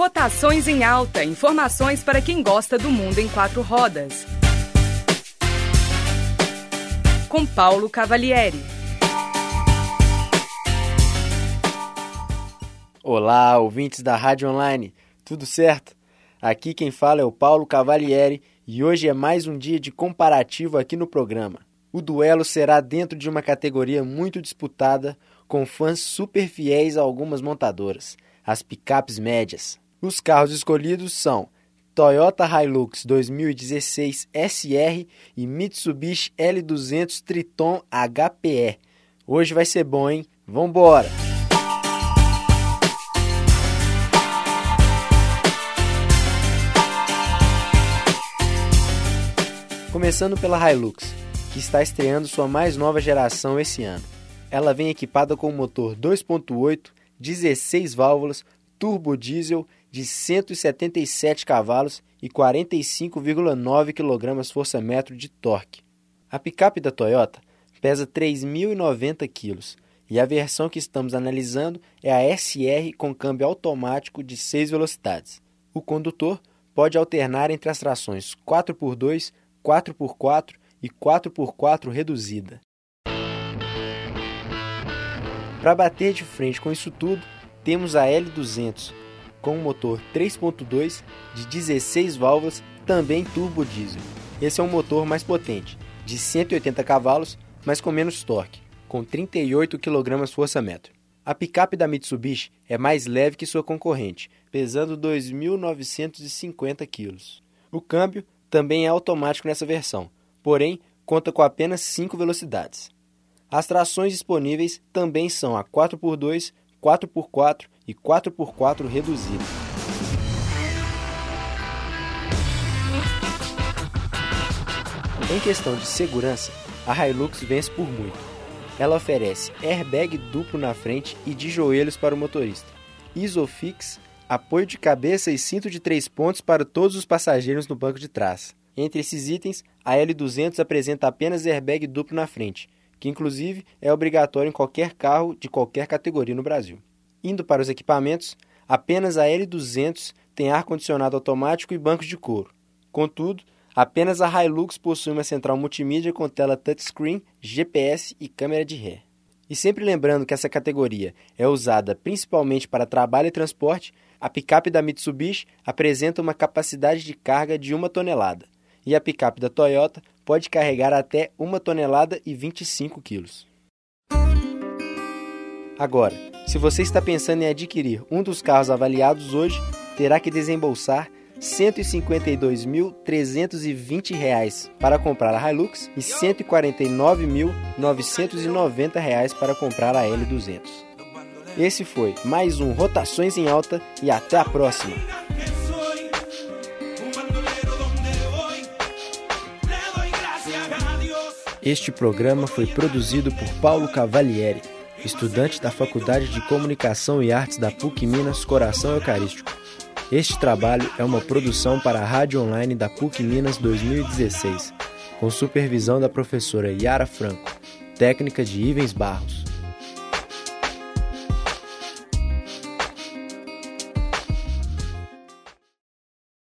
Rotações em Alta. Informações para quem gosta do mundo em quatro rodas. Com Paulo Cavalieri. Olá, ouvintes da Rádio Online. Tudo certo? Aqui quem fala é o Paulo Cavalieri e hoje é mais um dia de comparativo aqui no programa. O duelo será dentro de uma categoria muito disputada, com fãs super fiéis a algumas montadoras, as picapes médias. Os carros escolhidos são Toyota Hilux 2016 SR e Mitsubishi L200 Triton HPE. Hoje vai ser bom, hein? Vambora! Começando pela Hilux, que está estreando sua mais nova geração esse ano. Ela vem equipada com um motor 2.8, 16 válvulas, turbo diesel de 177 cavalos e 45,9 kgfm de torque. A picape da Toyota pesa 3.090 kg e a versão que estamos analisando é a SR com câmbio automático de 6 velocidades. O condutor pode alternar entre as trações 4x2, 4x4 e 4x4 reduzida. Para bater de frente com isso tudo, temos a L200, com um motor 3.2 de 16 válvulas, também turbo diesel. Esse é um motor mais potente, de 180 cavalos, mas com menos torque, com 38 kgfm. A picape da Mitsubishi é mais leve que sua concorrente, pesando 2.950 kg. O câmbio também é automático nessa versão, porém conta com apenas 5 velocidades. As trações disponíveis também são a 4x2, 4x4 e 4x4 reduzida. Em questão de segurança, a Hilux vence por muito. Ela oferece airbag duplo na frente e de joelhos para o motorista, Isofix, apoio de cabeça e cinto de três pontos para todos os passageiros no banco de trás. Entre esses itens, a L200 apresenta apenas airbag duplo na frente, que inclusive é obrigatório em qualquer carro de qualquer categoria no Brasil. Indo para os equipamentos, apenas a L200 tem ar-condicionado automático e bancos de couro. Contudo, apenas a Hilux possui uma central multimídia com tela touchscreen, GPS e câmera de ré. E sempre lembrando que essa categoria é usada principalmente para trabalho e transporte, a picape da Mitsubishi apresenta uma capacidade de carga de uma tonelada e a picape da Toyota pode carregar até uma tonelada e 25 quilos. Agora, se você está pensando em adquirir um dos carros avaliados hoje, terá que desembolsar R$ 152.320 para comprar a Hilux e R$ 149.990 para comprar a L200. Esse foi mais um Rotações em Alta e até a próxima! Este programa foi produzido por Paulo Cavalieri estudante da Faculdade de Comunicação e Artes da PUC Minas Coração Eucarístico. Este trabalho é uma produção para a Rádio Online da PUC Minas 2016, com supervisão da professora Yara Franco, técnica de Ivens Barros.